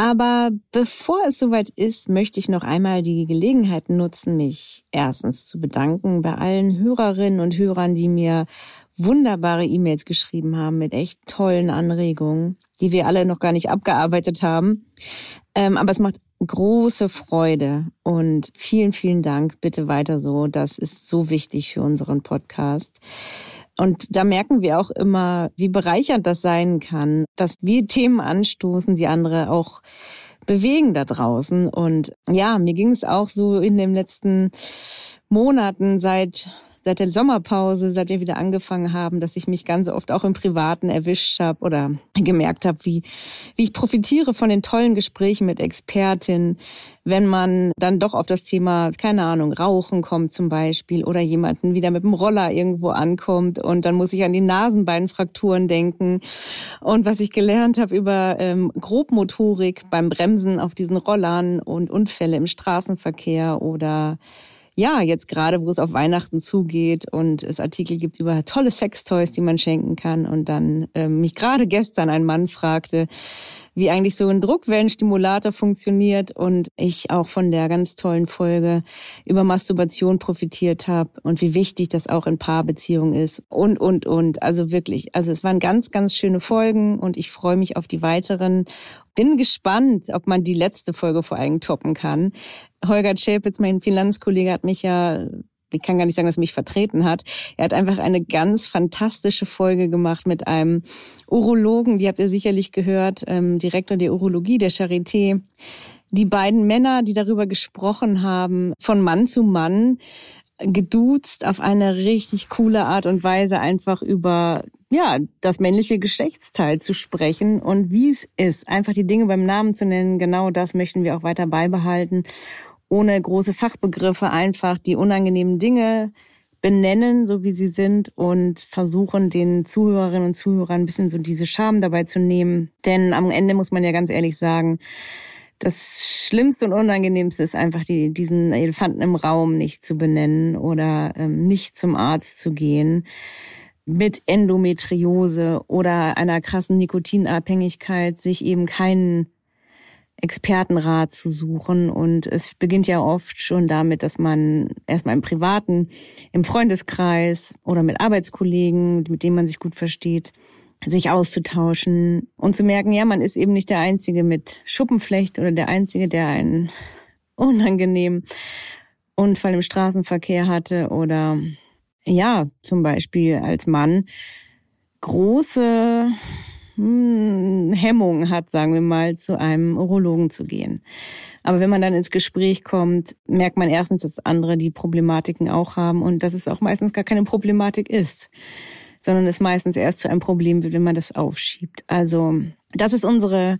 Aber bevor es soweit ist, möchte ich noch einmal die Gelegenheit nutzen, mich erstens zu bedanken bei allen Hörerinnen und Hörern, die mir wunderbare E-Mails geschrieben haben mit echt tollen Anregungen, die wir alle noch gar nicht abgearbeitet haben. Ähm, aber es macht große Freude und vielen, vielen Dank. Bitte weiter so. Das ist so wichtig für unseren Podcast. Und da merken wir auch immer, wie bereichernd das sein kann, dass wir Themen anstoßen, die andere auch bewegen da draußen. Und ja, mir ging es auch so in den letzten Monaten seit seit der Sommerpause, seit wir wieder angefangen haben, dass ich mich ganz oft auch im Privaten erwischt habe oder gemerkt habe, wie, wie ich profitiere von den tollen Gesprächen mit Expertinnen, wenn man dann doch auf das Thema, keine Ahnung, Rauchen kommt zum Beispiel oder jemanden wieder mit dem Roller irgendwo ankommt und dann muss ich an die Nasenbeinfrakturen denken. Und was ich gelernt habe über ähm, Grobmotorik beim Bremsen auf diesen Rollern und Unfälle im Straßenverkehr oder ja, jetzt gerade, wo es auf Weihnachten zugeht und es Artikel gibt über tolle Sextoys, die man schenken kann. Und dann ähm, mich gerade gestern ein Mann fragte, wie eigentlich so ein Druckwellenstimulator funktioniert und ich auch von der ganz tollen Folge über Masturbation profitiert habe und wie wichtig das auch in Paarbeziehungen ist und, und, und. Also wirklich, also es waren ganz, ganz schöne Folgen und ich freue mich auf die weiteren. Bin gespannt, ob man die letzte Folge vor allem toppen kann. Holger Schäpitz, mein Finanzkollege, hat mich ja ich kann gar nicht sagen, dass er mich vertreten hat. Er hat einfach eine ganz fantastische Folge gemacht mit einem Urologen, die habt ihr sicherlich gehört, ähm, Direktor der Urologie der Charité. Die beiden Männer, die darüber gesprochen haben, von Mann zu Mann, geduzt auf eine richtig coole Art und Weise einfach über ja, das männliche Geschlechtsteil zu sprechen und wie es ist, einfach die Dinge beim Namen zu nennen. Genau das möchten wir auch weiter beibehalten ohne große Fachbegriffe einfach die unangenehmen Dinge benennen, so wie sie sind und versuchen, den Zuhörerinnen und Zuhörern ein bisschen so diese Scham dabei zu nehmen. Denn am Ende muss man ja ganz ehrlich sagen, das Schlimmste und Unangenehmste ist einfach, die, diesen Elefanten im Raum nicht zu benennen oder ähm, nicht zum Arzt zu gehen mit Endometriose oder einer krassen Nikotinabhängigkeit, sich eben keinen Expertenrat zu suchen. Und es beginnt ja oft schon damit, dass man erstmal im Privaten, im Freundeskreis oder mit Arbeitskollegen, mit denen man sich gut versteht, sich auszutauschen und zu merken, ja, man ist eben nicht der Einzige mit Schuppenflecht oder der Einzige, der einen unangenehmen Unfall im Straßenverkehr hatte oder ja, zum Beispiel als Mann große hm, Hemmung hat, sagen wir mal, zu einem Urologen zu gehen. Aber wenn man dann ins Gespräch kommt, merkt man erstens, dass andere die Problematiken auch haben und dass es auch meistens gar keine Problematik ist, sondern es meistens erst zu einem Problem wird, wenn man das aufschiebt. Also das ist unsere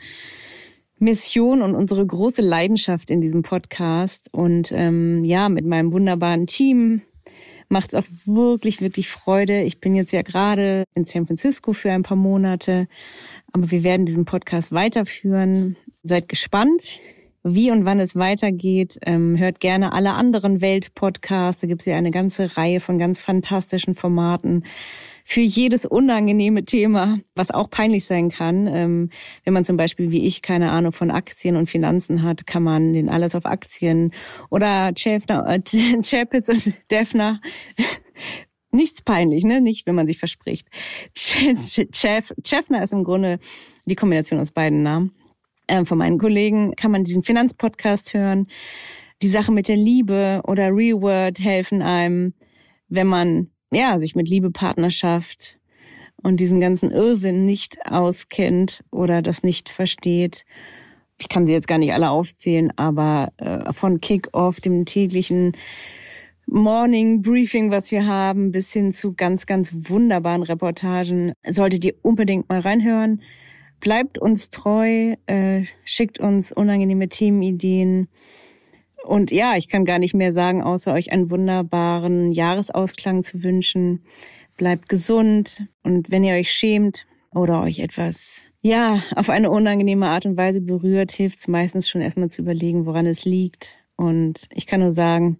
Mission und unsere große Leidenschaft in diesem Podcast. Und ähm, ja, mit meinem wunderbaren Team, macht es auch wirklich, wirklich Freude. Ich bin jetzt ja gerade in San Francisco für ein paar Monate, aber wir werden diesen Podcast weiterführen. Seid gespannt, wie und wann es weitergeht. Ähm, hört gerne alle anderen Welt-Podcasts. Da gibt es ja eine ganze Reihe von ganz fantastischen Formaten für jedes unangenehme Thema, was auch peinlich sein kann. Ähm, wenn man zum Beispiel wie ich keine Ahnung von Aktien und Finanzen hat, kann man den alles auf Aktien oder Chapitz äh, und Defner nichts peinlich, ne? Nicht, wenn man sich verspricht. Chef, Chefner ist im Grunde die Kombination aus beiden Namen. Ähm, von meinen Kollegen kann man diesen Finanzpodcast hören. Die Sache mit der Liebe oder Real World helfen einem, wenn man ja, sich mit Liebe, Partnerschaft und diesen ganzen Irrsinn nicht auskennt oder das nicht versteht. Ich kann sie jetzt gar nicht alle aufzählen, aber äh, von Kick-Off, dem täglichen Morning Briefing, was wir haben, bis hin zu ganz, ganz wunderbaren Reportagen, solltet ihr unbedingt mal reinhören. Bleibt uns treu, äh, schickt uns unangenehme Themenideen und ja, ich kann gar nicht mehr sagen, außer euch einen wunderbaren Jahresausklang zu wünschen. bleibt gesund und wenn ihr euch schämt oder euch etwas ja, auf eine unangenehme Art und Weise berührt, hilft es meistens schon erstmal zu überlegen, woran es liegt. Und ich kann nur sagen,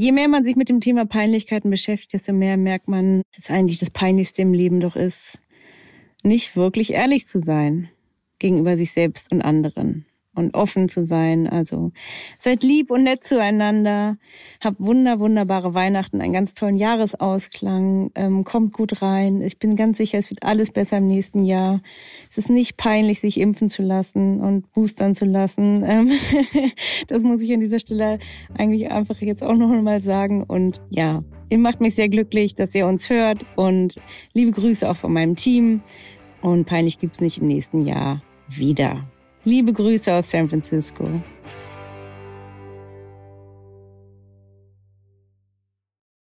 je mehr man sich mit dem Thema Peinlichkeiten beschäftigt, desto mehr merkt man, dass eigentlich das Peinlichste im Leben doch ist, nicht wirklich ehrlich zu sein gegenüber sich selbst und anderen und offen zu sein. Also seid lieb und nett zueinander. Habt wunder, wunderbare Weihnachten, einen ganz tollen Jahresausklang. Ähm, kommt gut rein. Ich bin ganz sicher, es wird alles besser im nächsten Jahr. Es ist nicht peinlich, sich impfen zu lassen und boostern zu lassen. Ähm, das muss ich an dieser Stelle eigentlich einfach jetzt auch noch mal sagen. Und ja, ihr macht mich sehr glücklich, dass ihr uns hört. Und liebe Grüße auch von meinem Team. Und peinlich gibt's nicht im nächsten Jahr wieder. Liebe Grüße aus San Francisco.